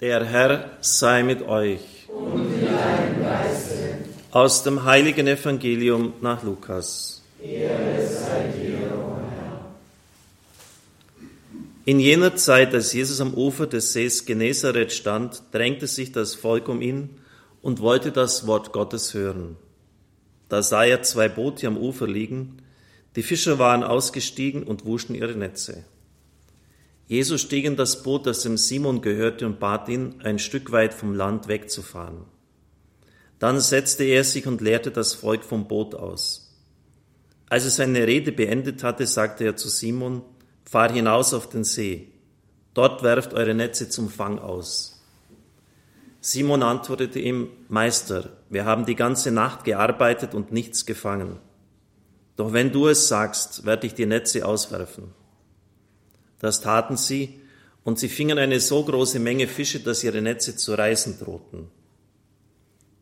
Der Herr sei mit euch. Und mit deinem. Aus dem heiligen Evangelium nach Lukas. Ehre sei dir, o Herr. In jener Zeit, als Jesus am Ufer des Sees Genezareth stand, drängte sich das Volk um ihn und wollte das Wort Gottes hören. Da sah er zwei Boote am Ufer liegen, die Fischer waren ausgestiegen und wuschen ihre Netze. Jesus stieg in das Boot, das dem Simon gehörte, und bat ihn, ein Stück weit vom Land wegzufahren. Dann setzte er sich und leerte das Volk vom Boot aus. Als er seine Rede beendet hatte, sagte er zu Simon, fahr hinaus auf den See. Dort werft eure Netze zum Fang aus. Simon antwortete ihm, Meister, wir haben die ganze Nacht gearbeitet und nichts gefangen. Doch wenn du es sagst, werde ich die Netze auswerfen. Das taten sie, und sie fingen eine so große Menge Fische, dass ihre Netze zu reißen drohten.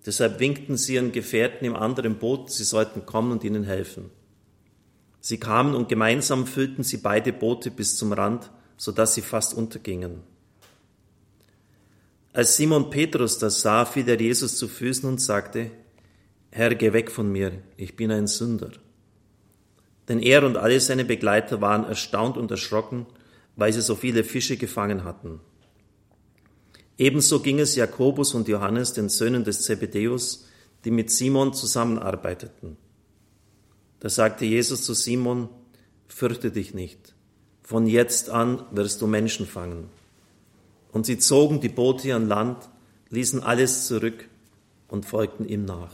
Deshalb winkten sie ihren Gefährten im anderen Boot, sie sollten kommen und ihnen helfen. Sie kamen und gemeinsam füllten sie beide Boote bis zum Rand, so dass sie fast untergingen. Als Simon Petrus das sah, fiel er Jesus zu Füßen und sagte, Herr, geh weg von mir, ich bin ein Sünder. Denn er und alle seine Begleiter waren erstaunt und erschrocken, weil sie so viele Fische gefangen hatten. Ebenso ging es Jakobus und Johannes, den Söhnen des Zebedäus, die mit Simon zusammenarbeiteten. Da sagte Jesus zu Simon, fürchte dich nicht, von jetzt an wirst du Menschen fangen. Und sie zogen die Boote an Land, ließen alles zurück und folgten ihm nach.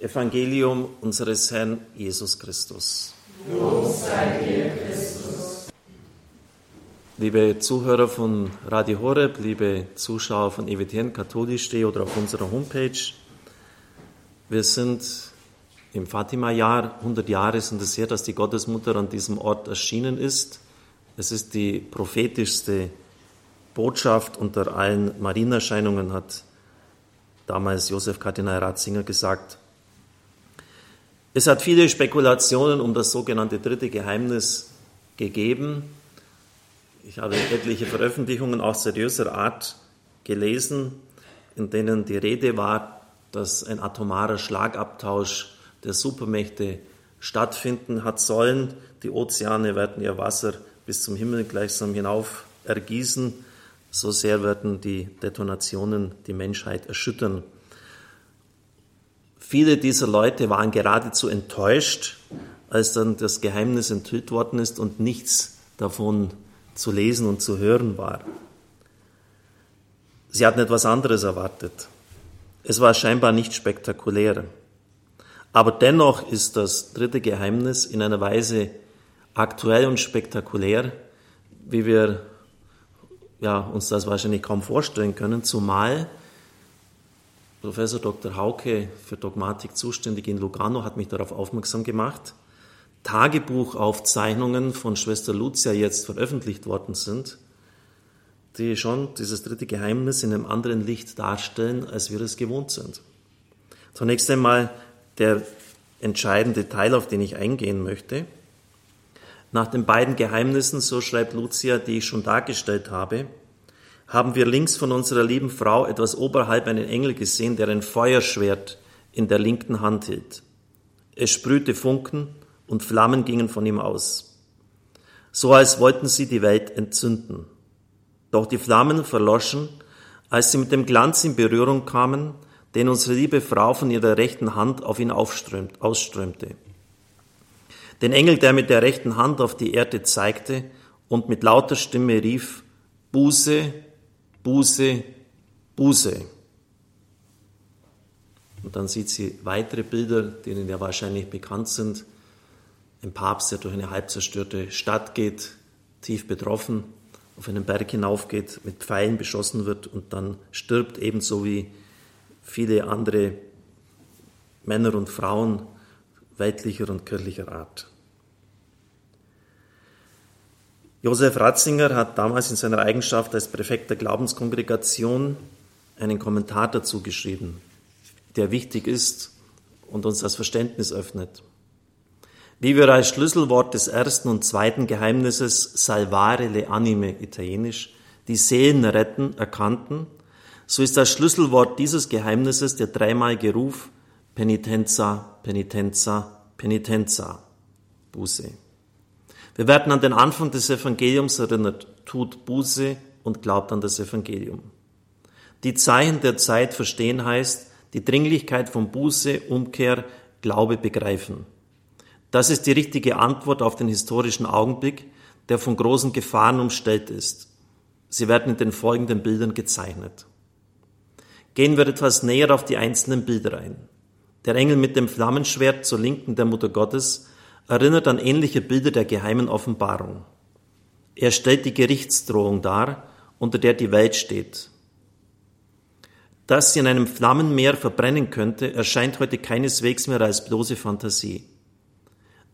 Evangelium unseres Herrn Jesus Christus. Lob sei dir, Christus. Liebe Zuhörer von Radio Horeb, liebe Zuschauer von EWTN Katholisch.de oder auf unserer Homepage, wir sind im Fatima-Jahr, 100 Jahre sind es her, dass die Gottesmutter an diesem Ort erschienen ist. Es ist die prophetischste Botschaft unter allen Marienerscheinungen, hat damals Josef Kardinal Ratzinger gesagt. Es hat viele Spekulationen um das sogenannte dritte Geheimnis gegeben. Ich habe etliche Veröffentlichungen auch seriöser Art gelesen, in denen die Rede war, dass ein atomarer Schlagabtausch der Supermächte stattfinden hat sollen. Die Ozeane werden ihr Wasser bis zum Himmel gleichsam hinauf ergießen. So sehr werden die Detonationen die Menschheit erschüttern. Viele dieser Leute waren geradezu enttäuscht, als dann das Geheimnis enthüllt worden ist und nichts davon zu lesen und zu hören war. Sie hatten etwas anderes erwartet. Es war scheinbar nicht spektakulär. Aber dennoch ist das dritte Geheimnis in einer Weise aktuell und spektakulär, wie wir ja, uns das wahrscheinlich kaum vorstellen können, zumal Professor Dr. Hauke für Dogmatik zuständig in Lugano hat mich darauf aufmerksam gemacht. Tagebuchaufzeichnungen von Schwester Lucia jetzt veröffentlicht worden sind, die schon dieses dritte Geheimnis in einem anderen Licht darstellen, als wir es gewohnt sind. Zunächst einmal der entscheidende Teil, auf den ich eingehen möchte. Nach den beiden Geheimnissen, so schreibt Lucia, die ich schon dargestellt habe, haben wir links von unserer lieben Frau etwas oberhalb einen Engel gesehen, der ein Feuerschwert in der linken Hand hielt. Es sprühte Funken und Flammen gingen von ihm aus, so als wollten sie die Welt entzünden. Doch die Flammen verloschen, als sie mit dem Glanz in Berührung kamen, den unsere liebe Frau von ihrer rechten Hand auf ihn ausströmte. Den Engel, der mit der rechten Hand auf die Erde zeigte und mit lauter Stimme rief, Buße, Buße, Buße. Und dann sieht sie weitere Bilder, denen ja wahrscheinlich bekannt sind. Ein Papst, der durch eine halb zerstörte Stadt geht, tief betroffen, auf einen Berg hinaufgeht, mit Pfeilen beschossen wird und dann stirbt, ebenso wie viele andere Männer und Frauen weltlicher und kirchlicher Art. Josef Ratzinger hat damals in seiner Eigenschaft als Präfekt der Glaubenskongregation einen Kommentar dazu geschrieben, der wichtig ist und uns das Verständnis öffnet. Wie wir als Schlüsselwort des ersten und zweiten Geheimnisses salvare le anime, italienisch, die Seelen retten, erkannten, so ist das Schlüsselwort dieses Geheimnisses der dreimalige Ruf Penitenza, Penitenza, Penitenza, Buße. Wir werden an den Anfang des Evangeliums erinnert, tut Buße und glaubt an das Evangelium. Die Zeichen der Zeit verstehen heißt, die Dringlichkeit von Buße, Umkehr, Glaube begreifen. Das ist die richtige Antwort auf den historischen Augenblick, der von großen Gefahren umstellt ist. Sie werden in den folgenden Bildern gezeichnet. Gehen wir etwas näher auf die einzelnen Bilder ein. Der Engel mit dem Flammenschwert zur Linken der Mutter Gottes erinnert an ähnliche Bilder der geheimen Offenbarung. Er stellt die Gerichtsdrohung dar, unter der die Welt steht. Dass sie in einem Flammenmeer verbrennen könnte, erscheint heute keineswegs mehr als bloße Fantasie.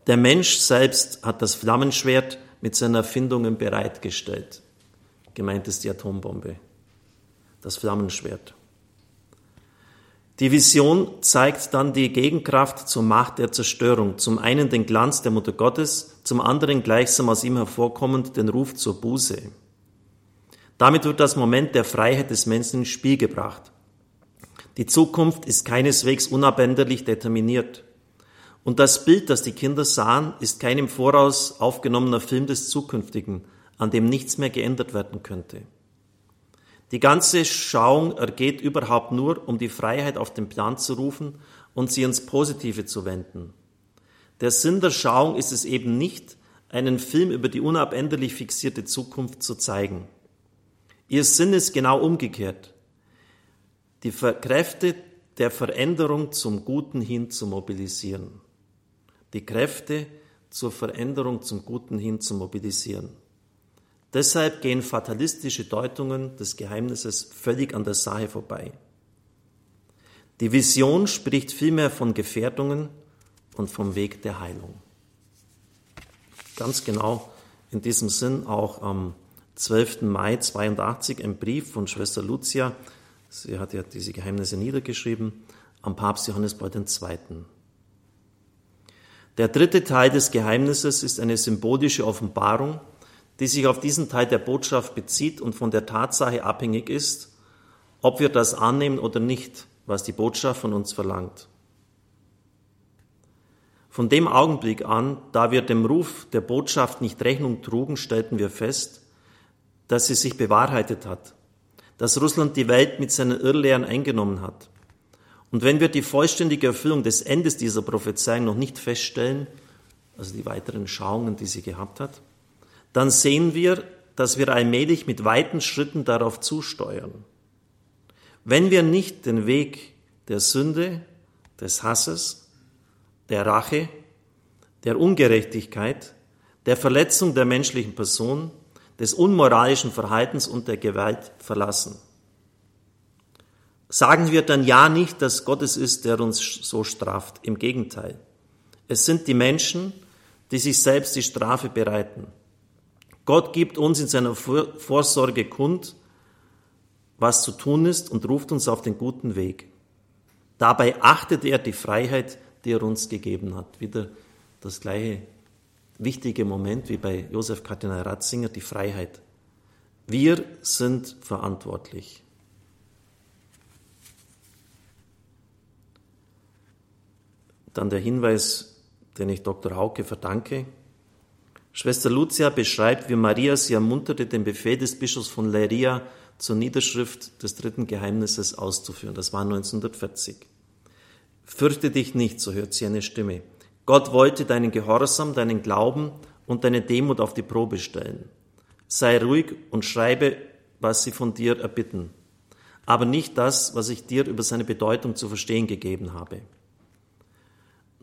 Der Mensch selbst hat das Flammenschwert mit seinen Erfindungen bereitgestellt. Gemeint ist die Atombombe, das Flammenschwert. Die Vision zeigt dann die Gegenkraft zur Macht der Zerstörung. Zum einen den Glanz der Mutter Gottes, zum anderen gleichsam aus ihm hervorkommend den Ruf zur Buße. Damit wird das Moment der Freiheit des Menschen ins Spiel gebracht. Die Zukunft ist keineswegs unabänderlich determiniert. Und das Bild, das die Kinder sahen, ist kein im Voraus aufgenommener Film des Zukünftigen, an dem nichts mehr geändert werden könnte. Die ganze Schauung ergeht überhaupt nur, um die Freiheit auf den Plan zu rufen und sie ins Positive zu wenden. Der Sinn der Schauung ist es eben nicht, einen Film über die unabänderlich fixierte Zukunft zu zeigen. Ihr Sinn ist genau umgekehrt. Die Kräfte der Veränderung zum Guten hin zu mobilisieren. Die Kräfte zur Veränderung zum Guten hin zu mobilisieren. Deshalb gehen fatalistische Deutungen des Geheimnisses völlig an der Sache vorbei. Die Vision spricht vielmehr von Gefährdungen und vom Weg der Heilung. Ganz genau in diesem Sinn auch am 12. Mai 82 ein Brief von Schwester Lucia, sie hat ja diese Geheimnisse niedergeschrieben, am Papst Johannes Paul II. Der dritte Teil des Geheimnisses ist eine symbolische Offenbarung, die sich auf diesen Teil der Botschaft bezieht und von der Tatsache abhängig ist, ob wir das annehmen oder nicht, was die Botschaft von uns verlangt. Von dem Augenblick an, da wir dem Ruf der Botschaft nicht Rechnung trugen, stellten wir fest, dass sie sich bewahrheitet hat, dass Russland die Welt mit seinen Irrlehren eingenommen hat. Und wenn wir die vollständige Erfüllung des Endes dieser Prophezeiung noch nicht feststellen, also die weiteren Schauungen, die sie gehabt hat, dann sehen wir, dass wir allmählich mit weiten Schritten darauf zusteuern. Wenn wir nicht den Weg der Sünde, des Hasses, der Rache, der Ungerechtigkeit, der Verletzung der menschlichen Person, des unmoralischen Verhaltens und der Gewalt verlassen. Sagen wir dann ja nicht, dass Gott es ist, der uns so straft. Im Gegenteil. Es sind die Menschen, die sich selbst die Strafe bereiten. Gott gibt uns in seiner Vorsorge kund, was zu tun ist und ruft uns auf den guten Weg. Dabei achtet er die Freiheit, die er uns gegeben hat. Wieder das gleiche wichtige Moment wie bei Josef Kardinal Ratzinger, die Freiheit. Wir sind verantwortlich. Dann der Hinweis, den ich Dr. Hauke verdanke. Schwester Lucia beschreibt, wie Maria sie ermunterte, den Befehl des Bischofs von Leiria zur Niederschrift des dritten Geheimnisses auszuführen. Das war 1940. Fürchte dich nicht, so hört sie eine Stimme. Gott wollte deinen Gehorsam, deinen Glauben und deine Demut auf die Probe stellen. Sei ruhig und schreibe, was sie von dir erbitten, aber nicht das, was ich dir über seine Bedeutung zu verstehen gegeben habe.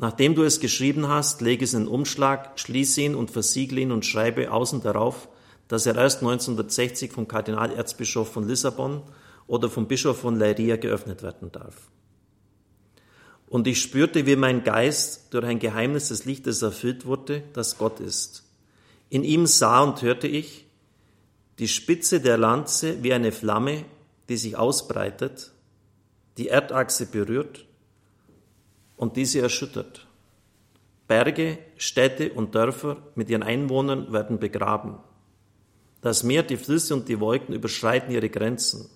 Nachdem du es geschrieben hast, lege es in den Umschlag, schließe ihn und versiegle ihn und schreibe außen darauf, dass er erst 1960 vom Kardinalerzbischof von Lissabon oder vom Bischof von Leiria geöffnet werden darf. Und ich spürte, wie mein Geist durch ein Geheimnis des Lichtes erfüllt wurde, das Gott ist. In ihm sah und hörte ich die Spitze der Lanze wie eine Flamme, die sich ausbreitet, die Erdachse berührt und diese erschüttert. Berge, Städte und Dörfer mit ihren Einwohnern werden begraben. Das Meer, die Flüsse und die Wolken überschreiten ihre Grenzen.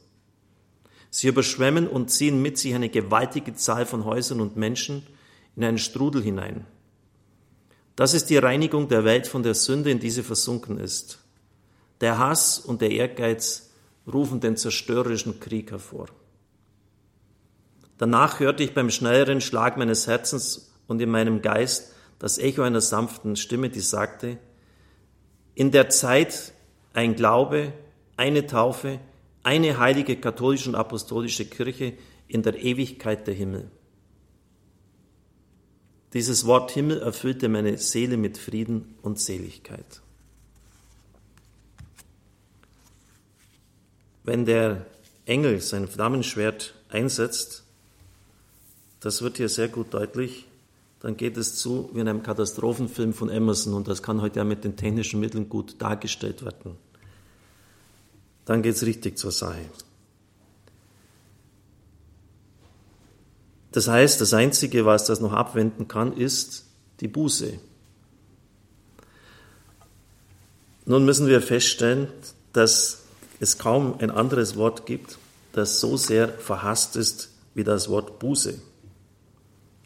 Sie überschwemmen und ziehen mit sich eine gewaltige Zahl von Häusern und Menschen in einen Strudel hinein. Das ist die Reinigung der Welt von der Sünde, in die sie versunken ist. Der Hass und der Ehrgeiz rufen den zerstörerischen Krieg hervor. Danach hörte ich beim schnelleren Schlag meines Herzens und in meinem Geist das Echo einer sanften Stimme, die sagte, in der Zeit ein Glaube, eine Taufe, eine heilige katholische und apostolische Kirche in der Ewigkeit der Himmel. Dieses Wort Himmel erfüllte meine Seele mit Frieden und Seligkeit. Wenn der Engel sein Flammenschwert einsetzt, das wird hier sehr gut deutlich, dann geht es zu wie in einem Katastrophenfilm von Emerson und das kann heute ja mit den technischen Mitteln gut dargestellt werden. Dann geht es richtig zur Sache. Das heißt, das Einzige, was das noch abwenden kann, ist die Buße. Nun müssen wir feststellen, dass es kaum ein anderes Wort gibt, das so sehr verhasst ist wie das Wort Buße.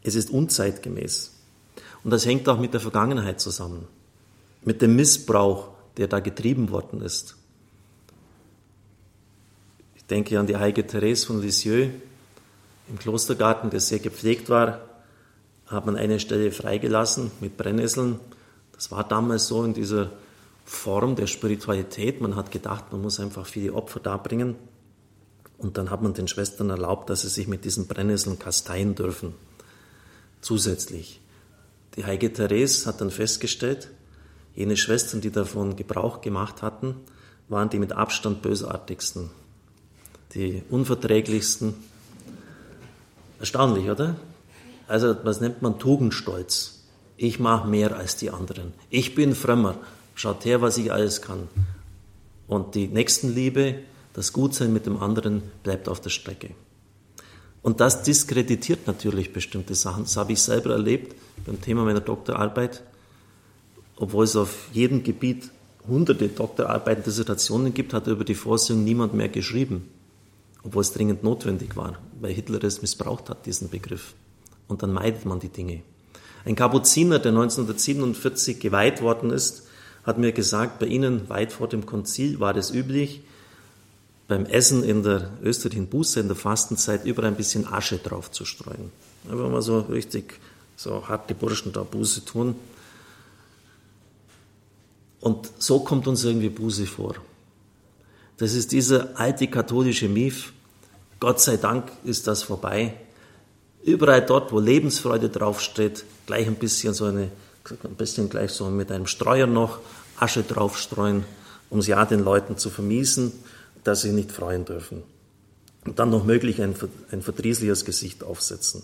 Es ist unzeitgemäß. Und das hängt auch mit der Vergangenheit zusammen, mit dem Missbrauch, der da getrieben worden ist. Ich denke an die heilige Therese von Lisieux, im Klostergarten, der sehr gepflegt war, hat man eine Stelle freigelassen mit Brennnesseln. Das war damals so in dieser Form der Spiritualität. Man hat gedacht, man muss einfach viele Opfer darbringen. Und dann hat man den Schwestern erlaubt, dass sie sich mit diesen Brennnesseln kasteien dürfen. Zusätzlich. Die heilige Therese hat dann festgestellt, jene Schwestern, die davon Gebrauch gemacht hatten, waren die mit Abstand bösartigsten, die unverträglichsten, Erstaunlich, oder? Also, was nennt man Tugendstolz? Ich mache mehr als die anderen. Ich bin frömmer. Schaut her, was ich alles kann. Und die Nächstenliebe, das Gutsein mit dem anderen bleibt auf der Strecke. Und das diskreditiert natürlich bestimmte Sachen. Das habe ich selber erlebt beim Thema meiner Doktorarbeit. Obwohl es auf jedem Gebiet hunderte Doktorarbeiten, Dissertationen gibt, hat über die Vorsehung niemand mehr geschrieben obwohl es dringend notwendig war, weil Hitler es missbraucht hat, diesen Begriff. Und dann meidet man die Dinge. Ein Kapuziner, der 1947 geweiht worden ist, hat mir gesagt, bei Ihnen weit vor dem Konzil war es üblich, beim Essen in der österreichischen Buße, in der Fastenzeit, überall ein bisschen Asche drauf zu streuen. Einfach mal so richtig, so harte Burschen da Buße tun. Und so kommt uns irgendwie Buße vor. Das ist dieser alte katholische Mief, Gott sei Dank ist das vorbei. Überall dort, wo Lebensfreude draufsteht, gleich ein bisschen so eine, ein bisschen gleich so mit einem Streuer noch Asche draufstreuen, um es ja den Leuten zu vermiesen, dass sie nicht freuen dürfen. Und dann noch möglich ein, ein verdrießliches Gesicht aufsetzen.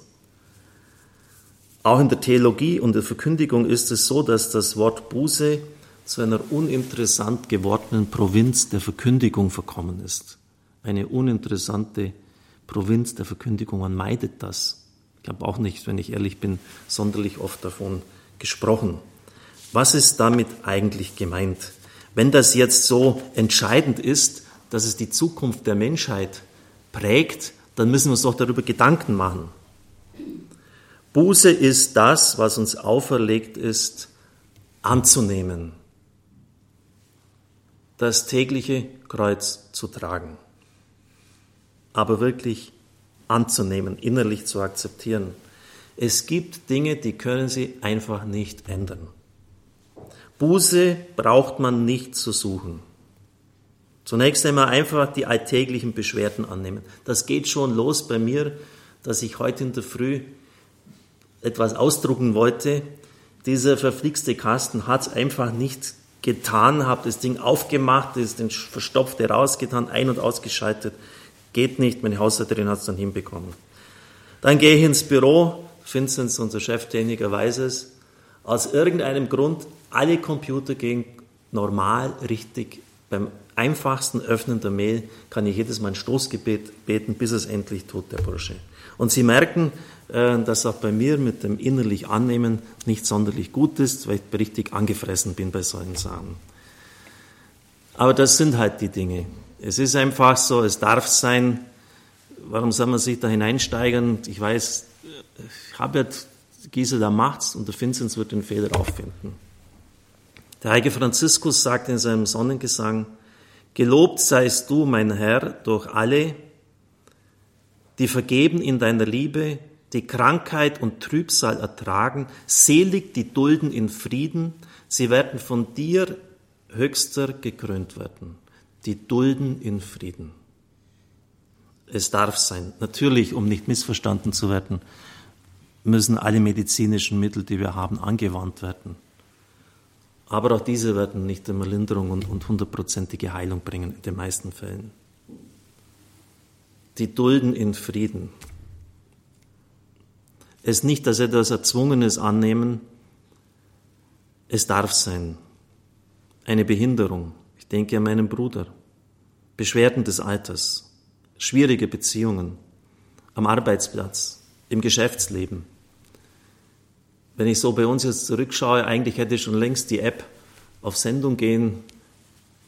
Auch in der Theologie und der Verkündigung ist es so, dass das Wort Buße zu einer uninteressant gewordenen Provinz der Verkündigung verkommen ist. Eine uninteressante Provinz der Verkündigung. Man meidet das. Ich habe auch nicht, wenn ich ehrlich bin, sonderlich oft davon gesprochen. Was ist damit eigentlich gemeint? Wenn das jetzt so entscheidend ist, dass es die Zukunft der Menschheit prägt, dann müssen wir uns doch darüber Gedanken machen. Buße ist das, was uns auferlegt ist, anzunehmen, das tägliche Kreuz zu tragen aber wirklich anzunehmen, innerlich zu akzeptieren. Es gibt Dinge, die können Sie einfach nicht ändern. Buße braucht man nicht zu suchen. Zunächst einmal einfach die alltäglichen Beschwerden annehmen. Das geht schon los bei mir, dass ich heute in der Früh etwas ausdrucken wollte. Dieser verflixte Kasten hat es einfach nicht getan, habe das Ding aufgemacht, ist den verstopfte rausgetan, ein- und ausgeschaltet. Geht nicht, meine Haushälterin hat es dann hinbekommen. Dann gehe ich ins Büro, Vincent, unser Cheftechniker, weiß es. Aus irgendeinem Grund, alle Computer gehen normal, richtig. Beim einfachsten Öffnen der Mail kann ich jedes Mal ein Stoßgebet beten, bis es endlich tut, der Bursche. Und Sie merken, äh, dass auch bei mir mit dem innerlich Annehmen nicht sonderlich gut ist, weil ich richtig angefressen bin bei solchen Sachen. Aber das sind halt die Dinge. Es ist einfach so, es darf sein. Warum soll man sich da hineinsteigern? Ich weiß, ich habe ja Gisela macht's und der Vinzenz wird den Fehler auffinden. Der heilige Franziskus sagt in seinem Sonnengesang, Gelobt seist du, mein Herr, durch alle, die vergeben in deiner Liebe, die Krankheit und Trübsal ertragen, selig die dulden in Frieden, sie werden von dir höchster gekrönt werden. Die dulden in Frieden. Es darf sein. Natürlich, um nicht missverstanden zu werden, müssen alle medizinischen Mittel, die wir haben, angewandt werden. Aber auch diese werden nicht immer Linderung und hundertprozentige Heilung bringen, in den meisten Fällen. Die dulden in Frieden. Es nicht als etwas Erzwungenes annehmen, es darf sein. Eine Behinderung. Ich denke an meinen Bruder. Beschwerden des Alters. Schwierige Beziehungen. Am Arbeitsplatz. Im Geschäftsleben. Wenn ich so bei uns jetzt zurückschaue, eigentlich hätte schon längst die App auf Sendung gehen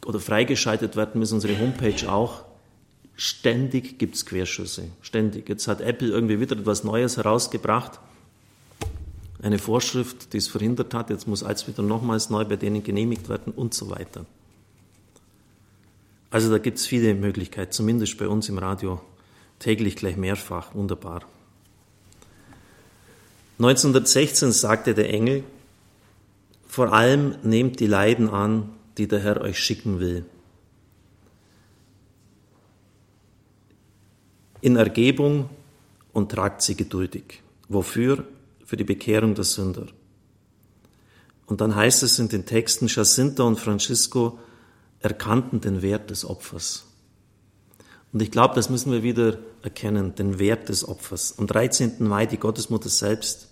oder freigeschaltet werden müssen, unsere Homepage auch. Ständig gibt es Querschüsse. Ständig. Jetzt hat Apple irgendwie wieder etwas Neues herausgebracht. Eine Vorschrift, die es verhindert hat. Jetzt muss alles wieder nochmals neu bei denen genehmigt werden und so weiter. Also da gibt es viele Möglichkeiten, zumindest bei uns im Radio täglich gleich mehrfach. Wunderbar. 1916 sagte der Engel, vor allem nehmt die Leiden an, die der Herr euch schicken will. In Ergebung und tragt sie geduldig. Wofür? Für die Bekehrung der Sünder. Und dann heißt es in den Texten, Jacinta und Francisco erkannten den Wert des Opfers. Und ich glaube, das müssen wir wieder erkennen, den Wert des Opfers. Am 13. Mai, die Gottesmutter selbst,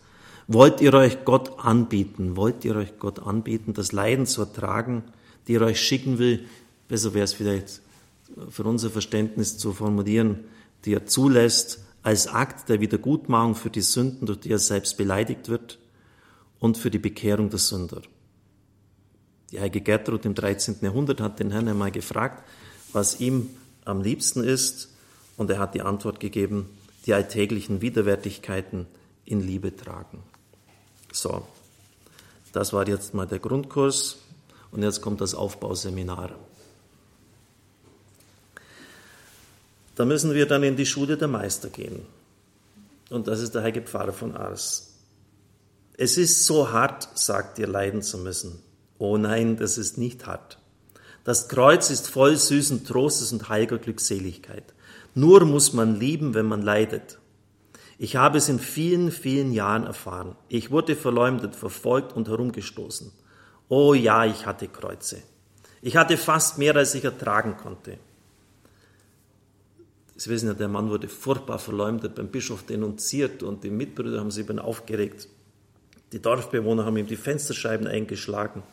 wollt ihr euch Gott anbieten, wollt ihr euch Gott anbieten, das Leiden zu ertragen, die er euch schicken will, besser wäre es vielleicht für unser Verständnis zu formulieren, die er zulässt als Akt der Wiedergutmachung für die Sünden, durch die er selbst beleidigt wird und für die Bekehrung der Sünder. Die heilige Gertrud im 13. Jahrhundert hat den Herrn einmal gefragt, was ihm am liebsten ist. Und er hat die Antwort gegeben, die alltäglichen Widerwärtigkeiten in Liebe tragen. So, das war jetzt mal der Grundkurs und jetzt kommt das Aufbauseminar. Da müssen wir dann in die Schule der Meister gehen. Und das ist der heilige Pfarrer von Ars. Es ist so hart, sagt ihr, leiden zu müssen. Oh nein, das ist nicht hart. Das Kreuz ist voll süßen Trostes und heiliger Glückseligkeit. Nur muss man lieben, wenn man leidet. Ich habe es in vielen, vielen Jahren erfahren. Ich wurde verleumdet, verfolgt und herumgestoßen. Oh ja, ich hatte Kreuze. Ich hatte fast mehr, als ich ertragen konnte. Sie wissen ja, der Mann wurde furchtbar verleumdet, beim Bischof denunziert und die Mitbrüder haben sich über ihn aufgeregt. Die Dorfbewohner haben ihm die Fensterscheiben eingeschlagen.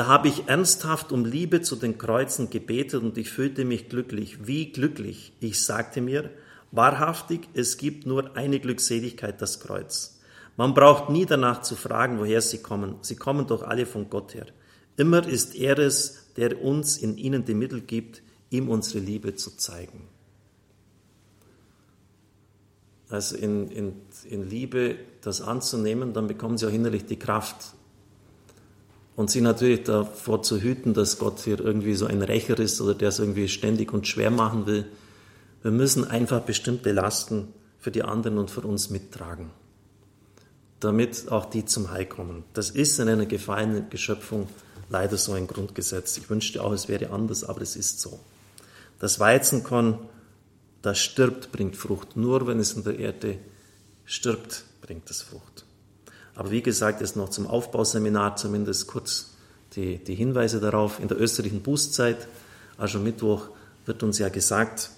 Da habe ich ernsthaft um Liebe zu den Kreuzen gebetet und ich fühlte mich glücklich. Wie glücklich? Ich sagte mir, wahrhaftig, es gibt nur eine Glückseligkeit, das Kreuz. Man braucht nie danach zu fragen, woher sie kommen. Sie kommen doch alle von Gott her. Immer ist er es, der uns in ihnen die Mittel gibt, ihm unsere Liebe zu zeigen. Also in, in, in Liebe das anzunehmen, dann bekommen sie auch innerlich die Kraft, und sie natürlich davor zu hüten, dass Gott hier irgendwie so ein Rächer ist oder der es irgendwie ständig und schwer machen will. Wir müssen einfach bestimmte Lasten für die anderen und für uns mittragen, damit auch die zum Heil kommen. Das ist in einer gefallenen Geschöpfung leider so ein Grundgesetz. Ich wünschte auch, es wäre anders, aber es ist so. Das Weizenkorn, das stirbt, bringt Frucht. Nur wenn es in der Erde stirbt, bringt es Frucht. Aber wie gesagt, ist noch zum Aufbauseminar zumindest kurz die, die Hinweise darauf. In der österreichischen Bußzeit, also Mittwoch, wird uns ja gesagt,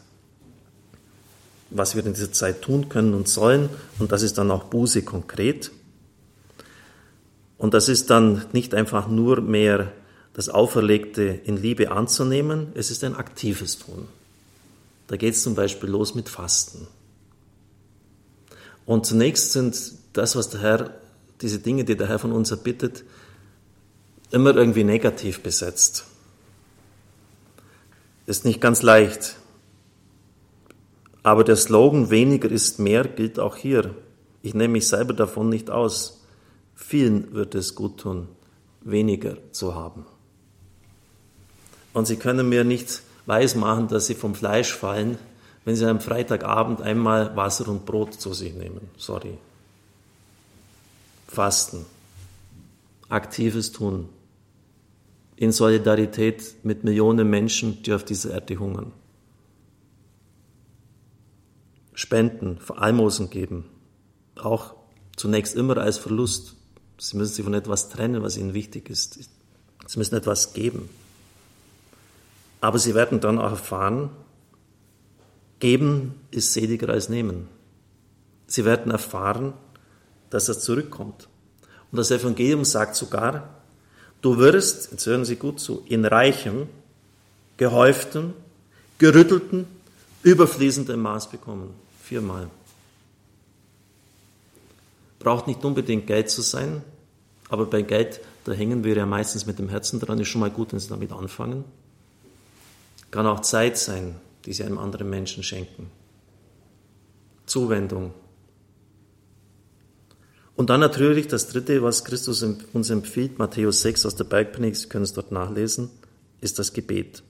was wir in dieser Zeit tun können und sollen. Und das ist dann auch Buße konkret. Und das ist dann nicht einfach nur mehr das Auferlegte in Liebe anzunehmen, es ist ein aktives Tun. Da geht es zum Beispiel los mit Fasten. Und zunächst sind das, was der Herr diese Dinge, die der Herr von uns erbittet, immer irgendwie negativ besetzt. Ist nicht ganz leicht. Aber der Slogan weniger ist mehr gilt auch hier. Ich nehme mich selber davon nicht aus. Vielen wird es gut tun, weniger zu haben. Und Sie können mir nicht weismachen, dass Sie vom Fleisch fallen, wenn Sie am Freitagabend einmal Wasser und Brot zu sich nehmen. Sorry. Fasten. Aktives Tun. In Solidarität mit Millionen Menschen, die auf dieser Erde hungern. Spenden, Almosen geben. Auch zunächst immer als Verlust. Sie müssen sich von etwas trennen, was ihnen wichtig ist. Sie müssen etwas geben. Aber sie werden dann auch erfahren, geben ist seliger als nehmen. Sie werden erfahren, dass das zurückkommt. Und das Evangelium sagt sogar, du wirst, jetzt hören Sie gut zu, in reichem, gehäuftem, gerüttelten, überfließendem Maß bekommen. Viermal. Braucht nicht unbedingt Geld zu sein, aber bei Geld, da hängen wir ja meistens mit dem Herzen dran, ist schon mal gut, wenn Sie damit anfangen. Kann auch Zeit sein, die Sie einem anderen Menschen schenken. Zuwendung. Und dann natürlich das dritte, was Christus uns empfiehlt, Matthäus 6 aus der Bergpredigt, Sie können es dort nachlesen, ist das Gebet.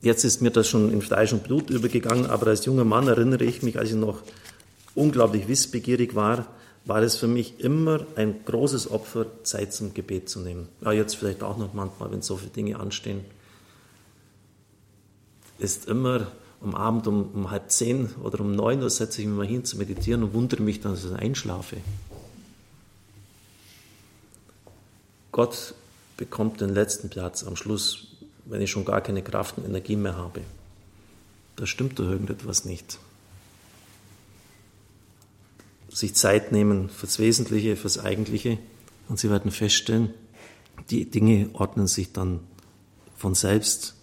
Jetzt ist mir das schon in Fleisch und Blut übergegangen, aber als junger Mann erinnere ich mich, als ich noch unglaublich wissbegierig war, war es für mich immer ein großes Opfer, Zeit zum Gebet zu nehmen. Ja, jetzt vielleicht auch noch manchmal, wenn so viele Dinge anstehen. Ist immer am Abend um, um halb zehn oder um neun Uhr setze ich mich mal hin zu meditieren und wundere mich dann, dass ich einschlafe. Gott bekommt den letzten Platz am Schluss, wenn ich schon gar keine Kraft und Energie mehr habe. Da stimmt doch irgendetwas nicht sich Zeit nehmen fürs Wesentliche, fürs Eigentliche und sie werden feststellen, die Dinge ordnen sich dann von selbst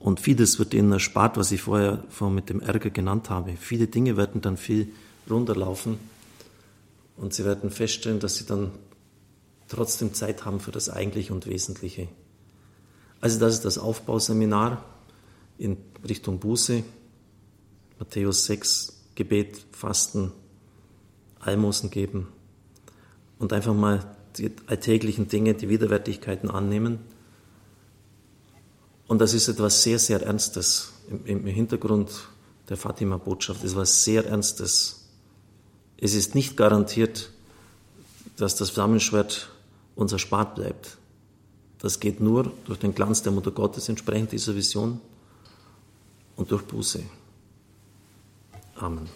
und vieles wird ihnen erspart, was ich vorher, vorher mit dem Ärger genannt habe. Viele Dinge werden dann viel runterlaufen und sie werden feststellen, dass sie dann trotzdem Zeit haben für das Eigentliche und Wesentliche. Also das ist das Aufbauseminar in Richtung Buße, Matthäus 6, Gebet, Fasten, Almosen geben und einfach mal die alltäglichen Dinge, die Widerwärtigkeiten annehmen. Und das ist etwas sehr, sehr Ernstes im, Hintergrund der Fatima-Botschaft. ist etwas sehr Ernstes. Es ist nicht garantiert, dass das Flammenschwert uns erspart bleibt. Das geht nur durch den Glanz der Mutter Gottes entsprechend dieser Vision und durch Buße. Amen.